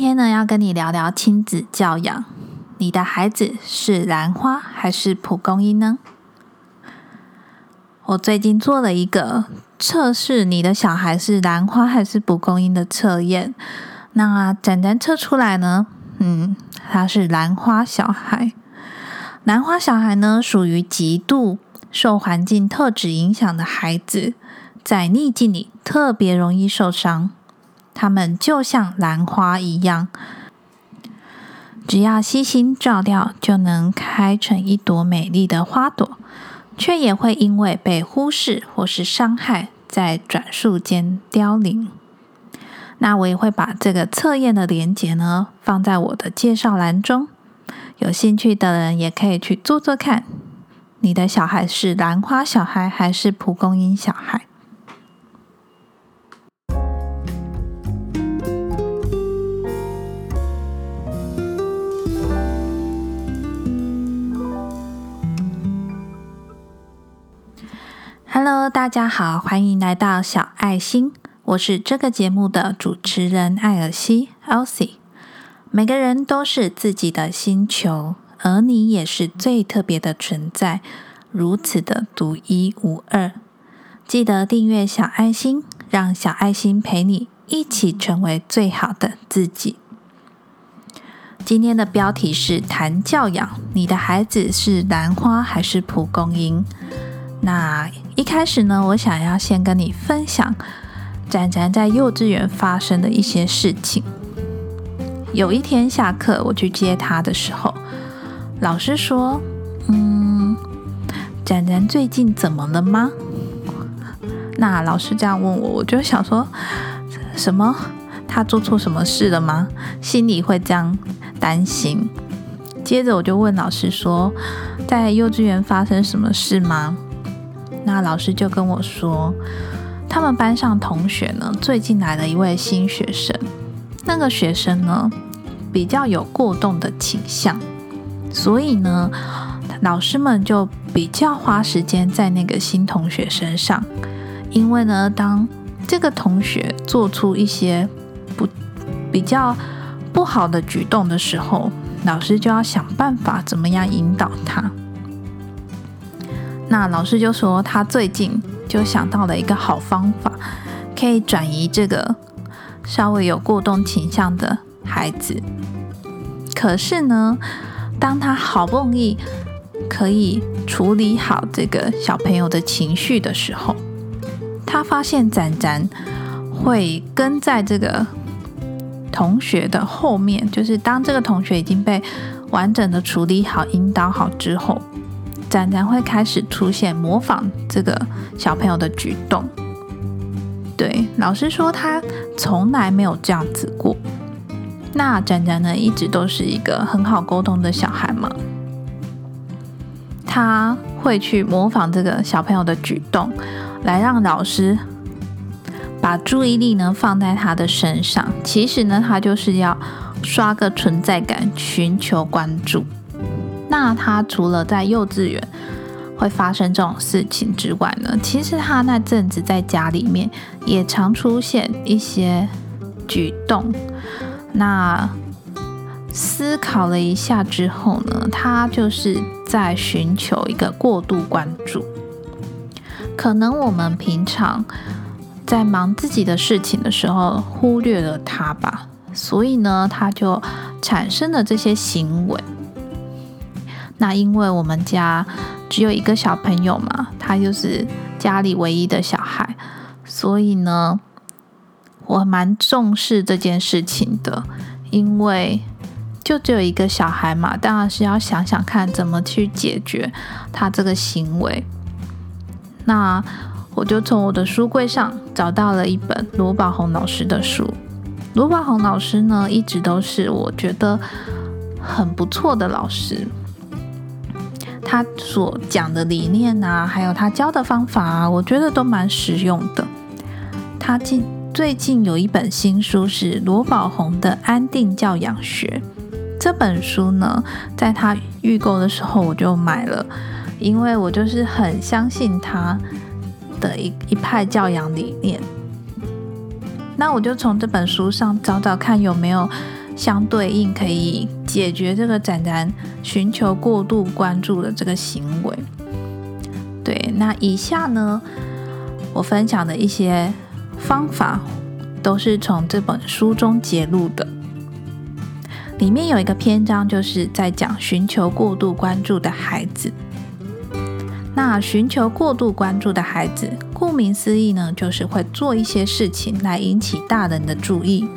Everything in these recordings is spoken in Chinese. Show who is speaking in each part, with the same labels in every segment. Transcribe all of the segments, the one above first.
Speaker 1: 今天呢，要跟你聊聊亲子教养。你的孩子是兰花还是蒲公英呢？我最近做了一个测试，你的小孩是兰花还是蒲公英的测验。那展展测出来呢？嗯，他是兰花小孩。兰花小孩呢，属于极度受环境特质影响的孩子，在逆境里特别容易受伤。他们就像兰花一样，只要悉心照料，就能开成一朵美丽的花朵，却也会因为被忽视或是伤害，在转瞬间凋零。那我也会把这个测验的连接呢，放在我的介绍栏中，有兴趣的人也可以去做做看。你的小孩是兰花小孩还是蒲公英小孩？Hello，大家好，欢迎来到小爱心。我是这个节目的主持人艾尔西 （Elsie）。每个人都是自己的星球，而你也是最特别的存在，如此的独一无二。记得订阅小爱心，让小爱心陪你一起成为最好的自己。今天的标题是谈教养，你的孩子是兰花还是蒲公英？那一开始呢，我想要先跟你分享展展在幼稚园发生的一些事情。有一天下课，我去接他的时候，老师说：“嗯，展展最近怎么了吗？”那老师这样问我，我就想说什么？他做错什么事了吗？心里会这样担心。接着我就问老师说：“在幼稚园发生什么事吗？”那老师就跟我说，他们班上同学呢，最近来了一位新学生。那个学生呢，比较有过动的倾向，所以呢，老师们就比较花时间在那个新同学身上。因为呢，当这个同学做出一些不比较不好的举动的时候，老师就要想办法怎么样引导他。那老师就说，他最近就想到了一个好方法，可以转移这个稍微有过动倾向的孩子。可是呢，当他好不容易可以处理好这个小朋友的情绪的时候，他发现展展会跟在这个同学的后面，就是当这个同学已经被完整的处理好、引导好之后。展展会开始出现模仿这个小朋友的举动，对老师说他从来没有这样子过。那展展呢，一直都是一个很好沟通的小孩嘛，他会去模仿这个小朋友的举动，来让老师把注意力呢放在他的身上。其实呢，他就是要刷个存在感，寻求关注。那他除了在幼稚园会发生这种事情之外呢，其实他那阵子在家里面也常出现一些举动。那思考了一下之后呢，他就是在寻求一个过度关注。可能我们平常在忙自己的事情的时候忽略了他吧，所以呢，他就产生了这些行为。那因为我们家只有一个小朋友嘛，他就是家里唯一的小孩，所以呢，我蛮重视这件事情的。因为就只有一个小孩嘛，当然是要想想看怎么去解决他这个行为。那我就从我的书柜上找到了一本罗宝红老师的书。罗宝红老师呢，一直都是我觉得很不错的老师。他所讲的理念啊，还有他教的方法啊，我觉得都蛮实用的。他近最近有一本新书是罗宝红的《安定教养学》这本书呢，在他预购的时候我就买了，因为我就是很相信他的一一派教养理念。那我就从这本书上找找看有没有相对应可以解决这个展展寻求过度关注的这个行为。对，那以下呢，我分享的一些方法都是从这本书中揭露的。里面有一个篇章，就是在讲寻求过度关注的孩子。那寻求过度关注的孩子，顾名思义呢，就是会做一些事情来引起大人的注意，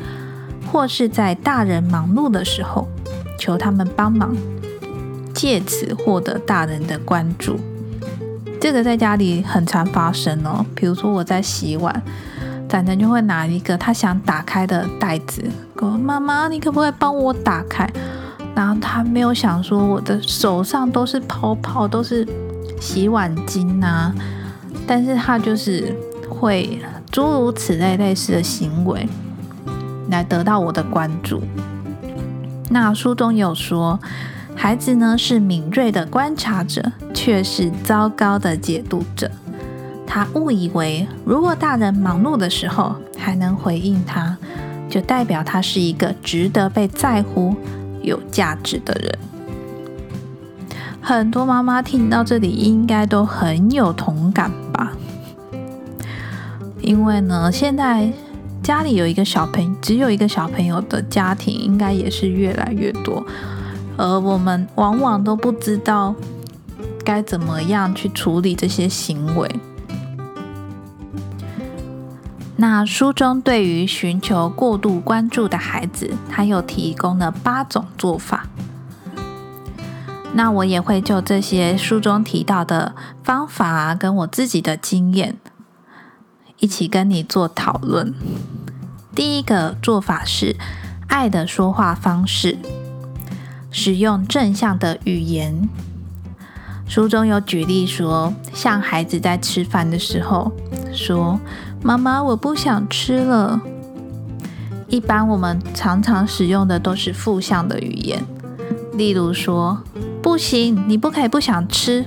Speaker 1: 或是在大人忙碌的时候求他们帮忙，借此获得大人的关注。这个在家里很常发生哦。比如说我在洗碗，展展就会拿一个他想打开的袋子，说：“妈妈，你可不可以帮我打开？”然后他没有想说，我的手上都是泡泡，都是。洗碗巾呐，但是他就是会诸如此类类似的行为来得到我的关注。那书中有说，孩子呢是敏锐的观察者，却是糟糕的解读者。他误以为，如果大人忙碌的时候还能回应他，就代表他是一个值得被在乎、有价值的人。很多妈妈听到这里应该都很有同感吧？因为呢，现在家里有一个小朋友，只有一个小朋友的家庭，应该也是越来越多，而我们往往都不知道该怎么样去处理这些行为。那书中对于寻求过度关注的孩子，他又提供了八种做法。那我也会就这些书中提到的方法，跟我自己的经验，一起跟你做讨论。第一个做法是爱的说话方式，使用正向的语言。书中有举例说，像孩子在吃饭的时候说：“妈妈，我不想吃了。”一般我们常常使用的都是负向的语言，例如说。不行，你不可以不想吃。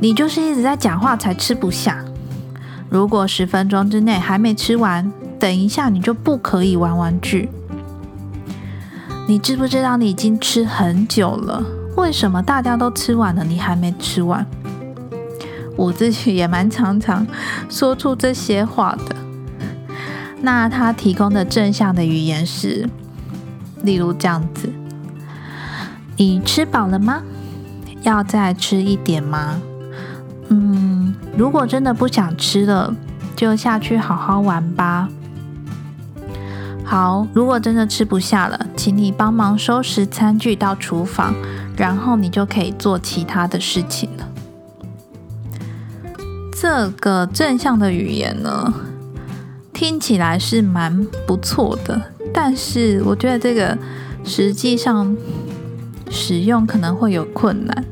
Speaker 1: 你就是一直在讲话才吃不下。如果十分钟之内还没吃完，等一下你就不可以玩玩具。你知不知道你已经吃很久了？为什么大家都吃完了，你还没吃完？我自己也蛮常常说出这些话的。那他提供的正向的语言是，例如这样子。你吃饱了吗？要再吃一点吗？如果真的不想吃了，就下去好好玩吧。好，如果真的吃不下了，请你帮忙收拾餐具到厨房，然后你就可以做其他的事情了。这个正向的语言呢，听起来是蛮不错的，但是我觉得这个实际上。使用可能会有困难，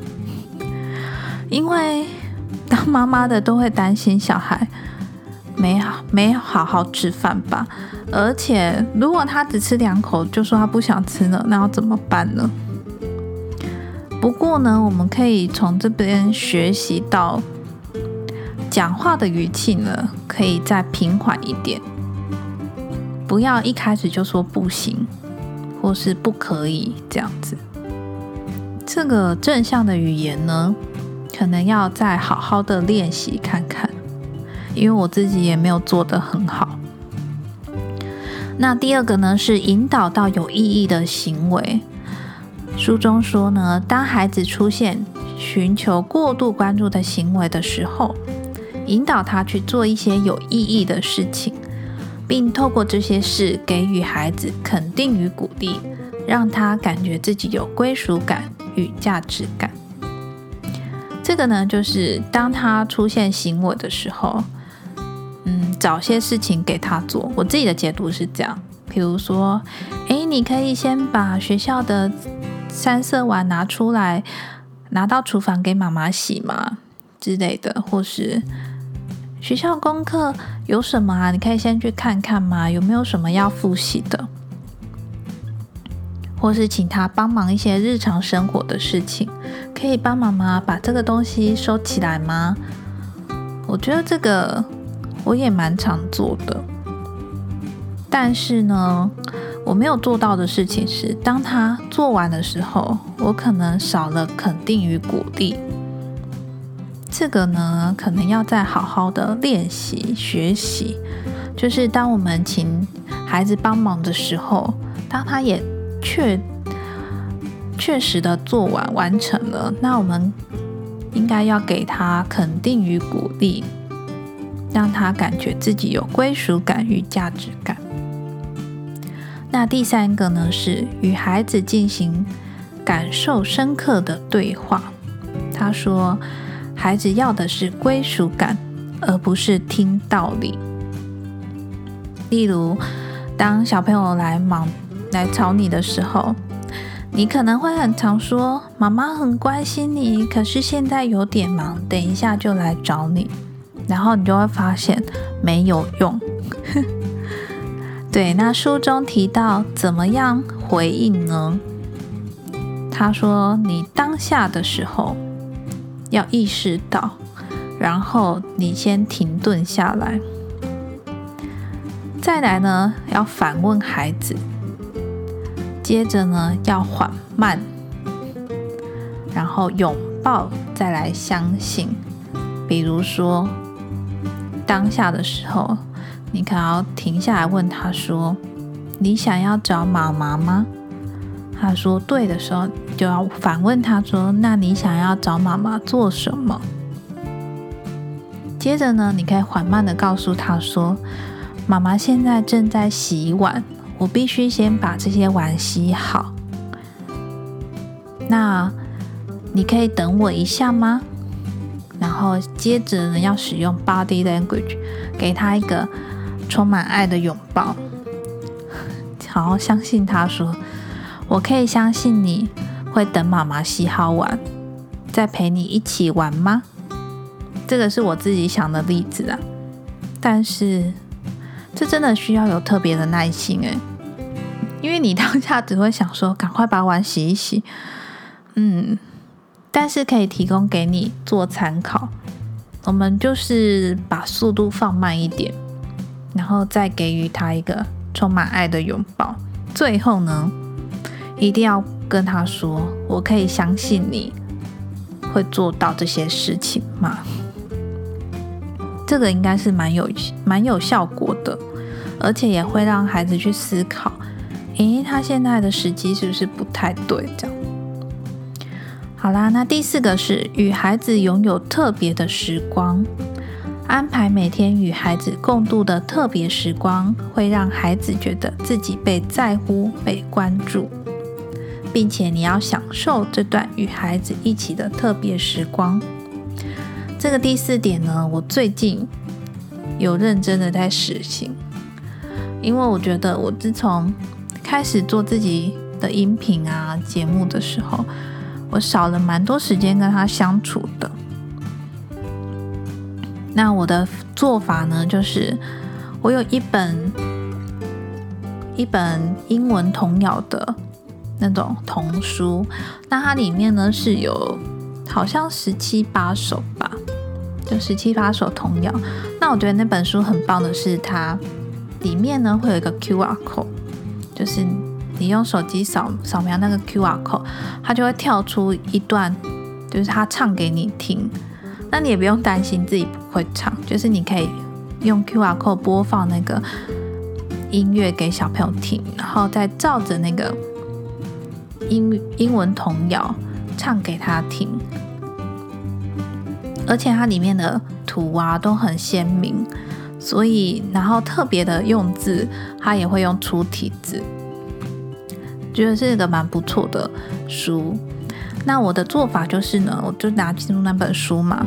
Speaker 1: 因为妈妈的都会担心小孩没好没好好吃饭吧，而且如果他只吃两口就说他不想吃了，那要怎么办呢？不过呢，我们可以从这边学习到讲话的语气呢，可以再平缓一点，不要一开始就说不行或是不可以这样子。这个正向的语言呢，可能要再好好的练习看看，因为我自己也没有做得很好。那第二个呢，是引导到有意义的行为。书中说呢，当孩子出现寻求过度关注的行为的时候，引导他去做一些有意义的事情，并透过这些事给予孩子肯定与鼓励，让他感觉自己有归属感。与价值感，这个呢，就是当他出现行我的时候，嗯，找些事情给他做。我自己的解读是这样，比如说，诶，你可以先把学校的三色碗拿出来，拿到厨房给妈妈洗嘛之类的，或是学校功课有什么啊？你可以先去看看嘛，有没有什么要复习的。或是请他帮忙一些日常生活的事情，可以帮妈妈把这个东西收起来吗？我觉得这个我也蛮常做的，但是呢，我没有做到的事情是，当他做完的时候，我可能少了肯定与鼓励。这个呢，可能要再好好的练习学习。就是当我们请孩子帮忙的时候，当他也确确实的做完完成了，那我们应该要给他肯定与鼓励，让他感觉自己有归属感与价值感。那第三个呢，是与孩子进行感受深刻的对话。他说，孩子要的是归属感，而不是听道理。例如，当小朋友来忙来找你的时候，你可能会很常说：“妈妈很关心你，可是现在有点忙，等一下就来找你。”然后你就会发现没有用。对，那书中提到怎么样回应呢？他说：“你当下的时候要意识到，然后你先停顿下来，再来呢要反问孩子，接着呢要缓慢，然后拥抱，再来相信。比如说当下的时候。”你可要停下来问他说：“你想要找妈妈吗？”他说“对”的时候，就要反问他说：“那你想要找妈妈做什么？”接着呢，你可以缓慢的告诉他说：“妈妈现在正在洗碗，我必须先把这些碗洗好。那你可以等我一下吗？”然后接着呢，要使用 body language，给他一个。充满爱的拥抱，好好相信他说：“我可以相信你会等妈妈洗好碗，再陪你一起玩吗？”这个是我自己想的例子啊，但是这真的需要有特别的耐心诶，因为你当下只会想说赶快把碗洗一洗，嗯，但是可以提供给你做参考，我们就是把速度放慢一点。然后再给予他一个充满爱的拥抱。最后呢，一定要跟他说：“我可以相信你会做到这些事情吗？”这个应该是蛮有蛮有效果的，而且也会让孩子去思考：“诶，他现在的时机是不是不太对？”这样。好啦，那第四个是与孩子拥有特别的时光。安排每天与孩子共度的特别时光，会让孩子觉得自己被在乎、被关注，并且你要享受这段与孩子一起的特别时光。这个第四点呢，我最近有认真的在实行，因为我觉得我自从开始做自己的音频啊节目的时候，我少了蛮多时间跟他相处的。那我的做法呢，就是我有一本一本英文童谣的那种童书，那它里面呢是有好像十七八首吧，就十七八首童谣。那我觉得那本书很棒的是，它里面呢会有一个 Q R code，就是你用手机扫扫描那个 Q R code，它就会跳出一段，就是他唱给你听。那你也不用担心自己不会唱，就是你可以用 Q R code 播放那个音乐给小朋友听，然后再照着那个英英文童谣唱给他听，而且它里面的图啊都很鲜明，所以然后特别的用字，它也会用粗体字，觉得是一个蛮不错的书。那我的做法就是呢，我就拿进入那本书嘛。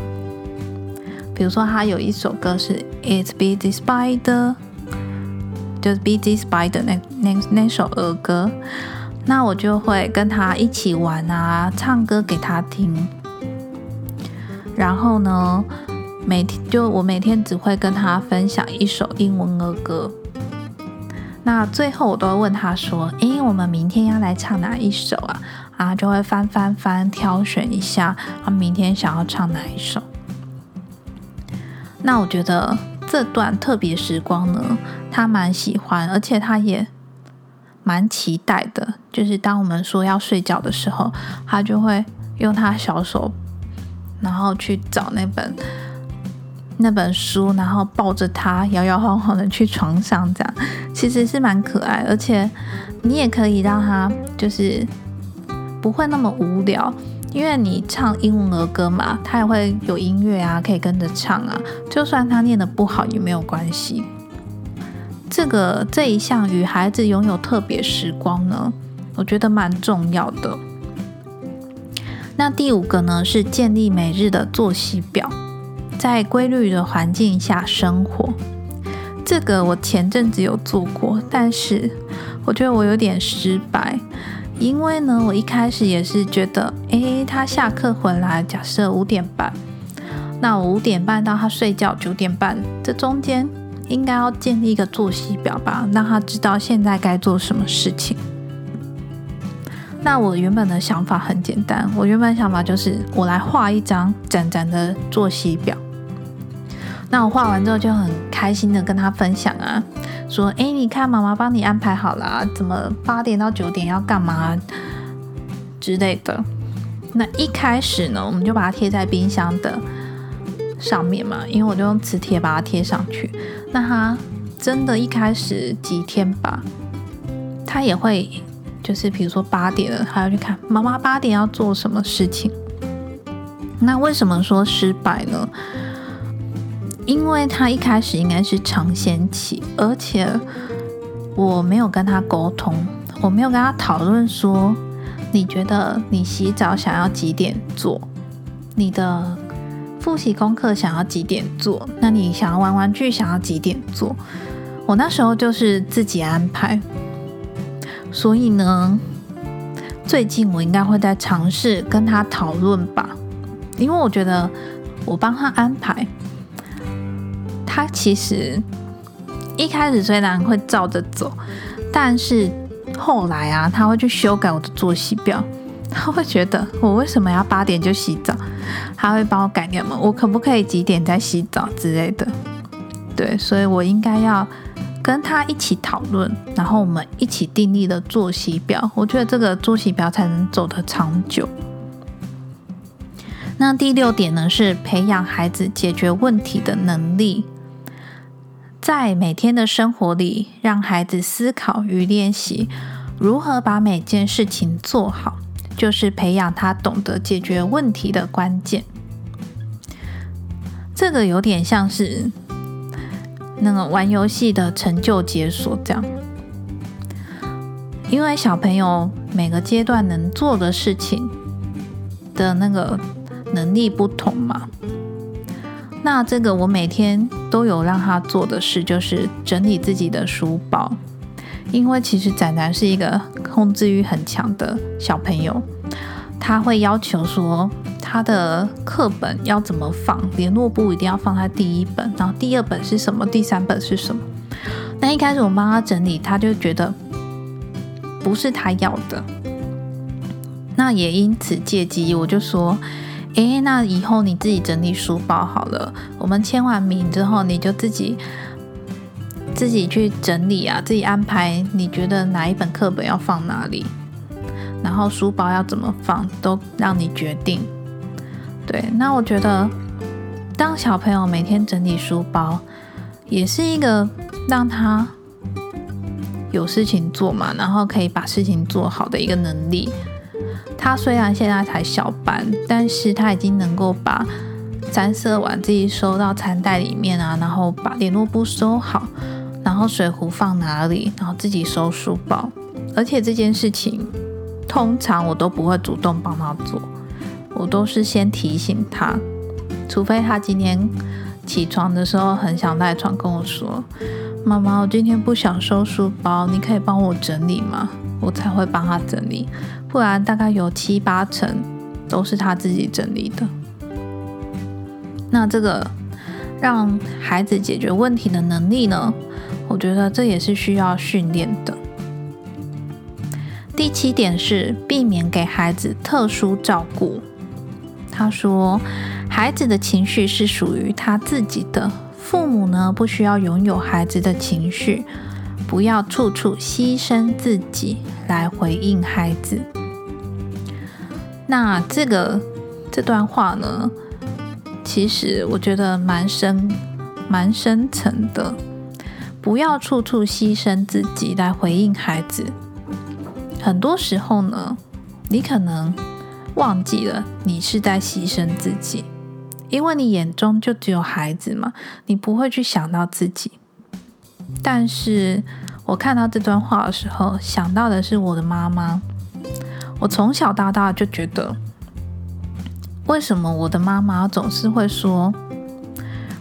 Speaker 1: 比如说，他有一首歌是《It's Busy Spider》，就是 Busy Spider 那那那首儿歌，那我就会跟他一起玩啊，唱歌给他听。然后呢，每天就我每天只会跟他分享一首英文儿歌。那最后我都会问他说：“诶，我们明天要来唱哪一首啊？”啊，就会翻翻翻，挑选一下，他明天想要唱哪一首。那我觉得这段特别时光呢，他蛮喜欢，而且他也蛮期待的，就是当我们说要睡觉的时候，他就会用他小手，然后去找那本那本书，然后抱着他摇摇晃晃的去床上，这样其实是蛮可爱，而且你也可以让他就是不会那么无聊。因为你唱英文儿歌嘛，他也会有音乐啊，可以跟着唱啊。就算他念的不好也没有关系。这个这一项与孩子拥有特别时光呢，我觉得蛮重要的。那第五个呢是建立每日的作息表，在规律的环境下生活。这个我前阵子有做过，但是我觉得我有点失败。因为呢，我一开始也是觉得，诶，他下课回来，假设五点半，那我五点半到他睡觉九点半，这中间应该要建立一个作息表吧，让他知道现在该做什么事情。那我原本的想法很简单，我原本想法就是我来画一张展展的作息表。那我画完之后就很开心的跟他分享啊。说，哎，你看，妈妈帮你安排好了，怎么八点到九点要干嘛之类的。那一开始呢，我们就把它贴在冰箱的上面嘛，因为我就用磁铁把它贴上去。那他真的一开始几天吧，他也会，就是比如说八点了，还要去看妈妈八点要做什么事情。那为什么说失败呢？因为他一开始应该是尝鲜期，而且我没有跟他沟通，我没有跟他讨论说，你觉得你洗澡想要几点做，你的复习功课想要几点做，那你想要玩玩具想要几点做？我那时候就是自己安排，所以呢，最近我应该会在尝试跟他讨论吧，因为我觉得我帮他安排。他其实一开始虽然会照着走，但是后来啊，他会去修改我的作息表。他会觉得我为什么要八点就洗澡？他会帮我改掉吗？我可不可以几点再洗澡之类的？对，所以我应该要跟他一起讨论，然后我们一起订立的作息表。我觉得这个作息表才能走得长久。那第六点呢，是培养孩子解决问题的能力。在每天的生活里，让孩子思考与练习如何把每件事情做好，就是培养他懂得解决问题的关键。这个有点像是那个玩游戏的成就解锁这样，因为小朋友每个阶段能做的事情的那个能力不同嘛。那这个我每天都有让他做的事，就是整理自己的书包，因为其实仔仔是一个控制欲很强的小朋友，他会要求说他的课本要怎么放，联络簿一定要放在第一本，然后第二本是什么，第三本是什么。那一开始我帮他整理，他就觉得不是他要的，那也因此借机我就说。诶，那以后你自己整理书包好了。我们签完名之后，你就自己自己去整理啊，自己安排。你觉得哪一本课本要放哪里，然后书包要怎么放，都让你决定。对，那我觉得当小朋友每天整理书包，也是一个让他有事情做嘛，然后可以把事情做好的一个能力。他虽然现在才小班，但是他已经能够把三色碗自己收到餐袋里面啊，然后把联络簿收好，然后水壶放哪里，然后自己收书包。而且这件事情，通常我都不会主动帮他做，我都是先提醒他，除非他今天起床的时候很想赖床跟我说：“妈妈，我今天不想收书包，你可以帮我整理吗？”我才会帮他整理。不然大概有七八成都是他自己整理的。那这个让孩子解决问题的能力呢？我觉得这也是需要训练的。第七点是避免给孩子特殊照顾。他说，孩子的情绪是属于他自己的，父母呢不需要拥有孩子的情绪。不要处处牺牲自己来回应孩子。那这个这段话呢，其实我觉得蛮深、蛮深层的。不要处处牺牲自己来回应孩子。很多时候呢，你可能忘记了你是在牺牲自己，因为你眼中就只有孩子嘛，你不会去想到自己。但是我看到这段话的时候，想到的是我的妈妈。我从小到大就觉得，为什么我的妈妈总是会说，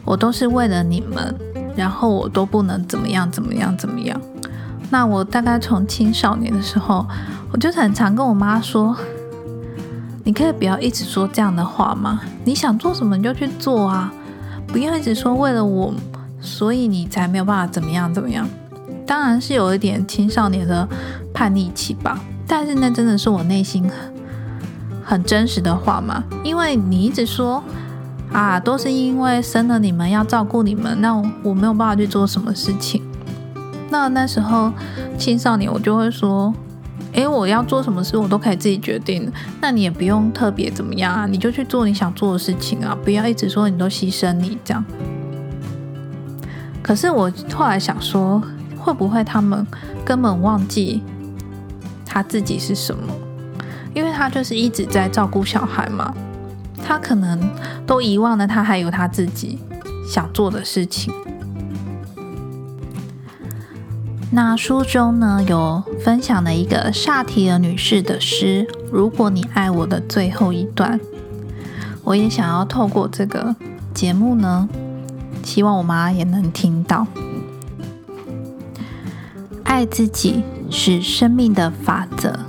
Speaker 1: 我都是为了你们，然后我都不能怎么样怎么样怎么样。那我大概从青少年的时候，我就很常跟我妈说，你可以不要一直说这样的话吗？你想做什么你就去做啊，不要一直说为了我，所以你才没有办法怎么样怎么样。当然是有一点青少年的叛逆期吧。但是那真的是我内心很真实的话嘛？因为你一直说啊，都是因为生了你们要照顾你们，那我没有办法去做什么事情。那那时候青少年我就会说，诶，我要做什么事我都可以自己决定，那你也不用特别怎么样啊，你就去做你想做的事情啊，不要一直说你都牺牲你这样。可是我后来想说，会不会他们根本忘记？他自己是什么？因为他就是一直在照顾小孩嘛，他可能都遗忘了他还有他自己想做的事情。那书中呢有分享了一个萨提尔女士的诗《如果你爱我》的最后一段，我也想要透过这个节目呢，希望我妈也能听到，爱自己。是生命的法则，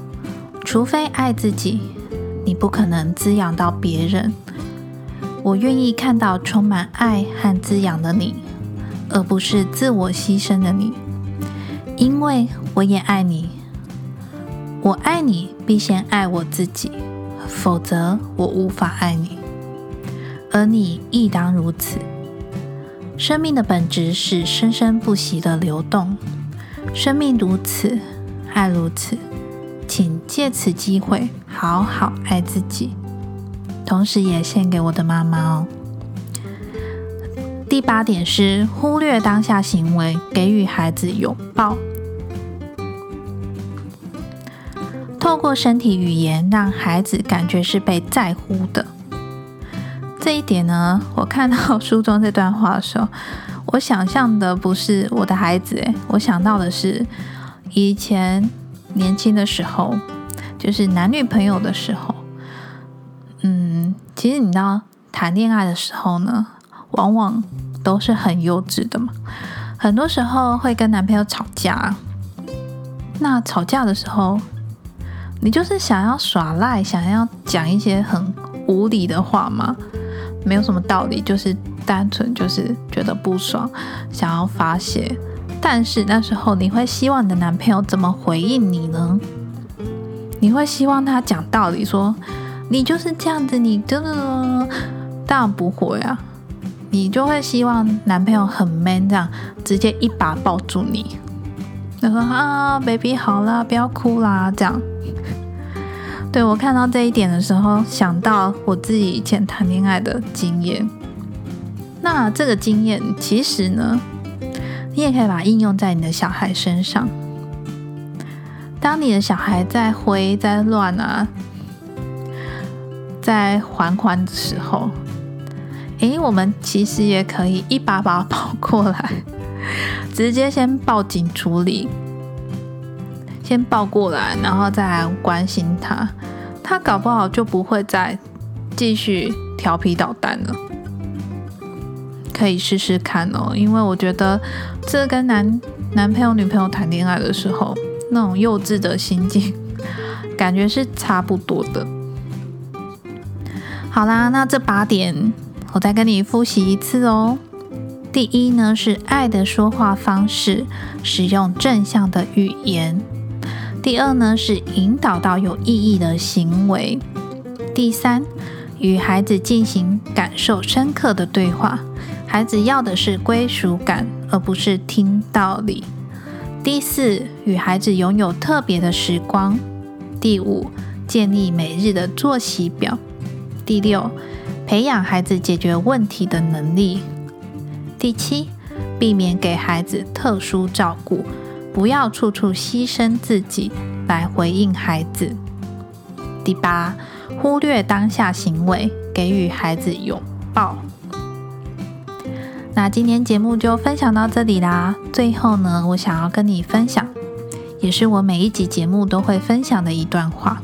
Speaker 1: 除非爱自己，你不可能滋养到别人。我愿意看到充满爱和滋养的你，而不是自我牺牲的你，因为我也爱你。我爱你，必先爱我自己，否则我无法爱你，而你亦当如此。生命的本质是生生不息的流动。生命如此，爱如此，请借此机会好好爱自己，同时也献给我的妈妈哦。第八点是忽略当下行为，给予孩子拥抱，透过身体语言让孩子感觉是被在乎的。这一点呢，我看到书中这段话的时候。我想象的不是我的孩子，诶，我想到的是以前年轻的时候，就是男女朋友的时候。嗯，其实你知道，谈恋爱的时候呢，往往都是很幼稚的嘛。很多时候会跟男朋友吵架，那吵架的时候，你就是想要耍赖，想要讲一些很无理的话吗？没有什么道理，就是单纯就是觉得不爽，想要发泄。但是那时候你会希望你的男朋友怎么回应你呢？你会希望他讲道理，说你就是这样子，你真的当然不会啊。你就会希望男朋友很 man，这样直接一把抱住你，他说啊，baby 好啦，不要哭啦，这样。对我看到这一点的时候，想到我自己以前谈恋爱的经验。那这个经验其实呢，你也可以把它应用在你的小孩身上。当你的小孩在挥、在乱啊，在缓缓的时候，诶，我们其实也可以一把把抱过来，直接先报警处理。先抱过来，然后再来关心他，他搞不好就不会再继续调皮捣蛋了。可以试试看哦，因为我觉得这跟男男朋友、女朋友谈恋爱的时候那种幼稚的心境，感觉是差不多的。好啦，那这八点我再跟你复习一次哦。第一呢是爱的说话方式，使用正向的语言。第二呢是引导到有意义的行为。第三，与孩子进行感受深刻的对话，孩子要的是归属感，而不是听道理。第四，与孩子拥有特别的时光。第五，建立每日的作息表。第六，培养孩子解决问题的能力。第七，避免给孩子特殊照顾，不要处处牺牲自己来回应孩子。第八，忽略当下行为，给予孩子拥抱。那今天节目就分享到这里啦。最后呢，我想要跟你分享，也是我每一集节目都会分享的一段话。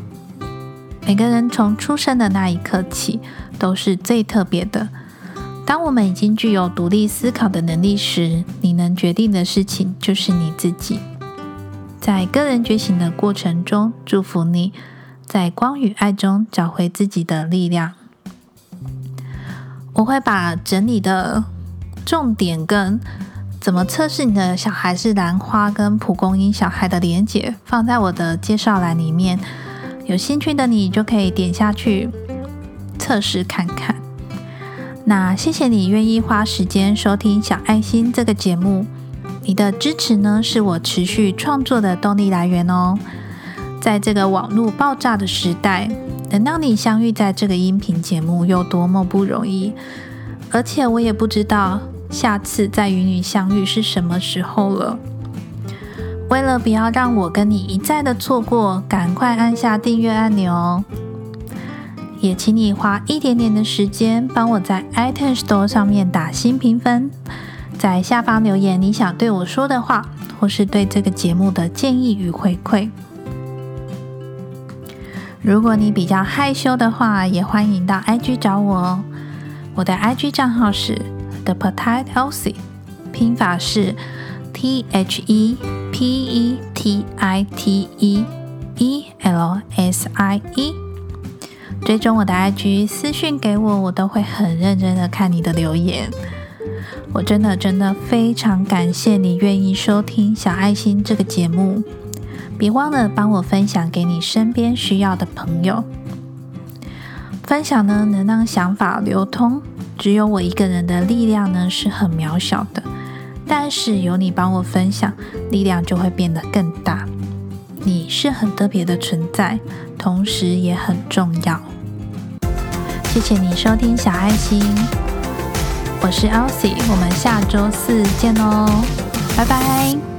Speaker 1: 每个人从出生的那一刻起，都是最特别的。当我们已经具有独立思考的能力时，你能决定的事情就是你自己。在个人觉醒的过程中，祝福你在光与爱中找回自己的力量。我会把整理的。重点跟怎么测试你的小孩是兰花跟蒲公英小孩的连接，放在我的介绍栏里面。有兴趣的你就可以点下去测试看看。那谢谢你愿意花时间收听小爱心这个节目，你的支持呢是我持续创作的动力来源哦。在这个网络爆炸的时代，能让你相遇在这个音频节目有多么不容易，而且我也不知道。下次再与你相遇是什么时候了？为了不要让我跟你一再的错过，赶快按下订阅按钮。也请你花一点点的时间，帮我在 iTunes Store 上面打新评分，在下方留言你想对我说的话，或是对这个节目的建议与回馈。如果你比较害羞的话，也欢迎到 IG 找我哦。我的 IG 账号是。The Petite Elsie，拼法是 T H E P E T I T E E L S I E。追踪我的 IG，私讯给我，我都会很认真的看你的留言。我真的真的非常感谢你愿意收听小爱心这个节目，别忘了帮我分享给你身边需要的朋友。分享呢，能让想法流通。只有我一个人的力量呢，是很渺小的。但是有你帮我分享，力量就会变得更大。你是很特别的存在，同时也很重要。谢谢你收听小爱心，我是 Elsie，我们下周四见哦，拜拜。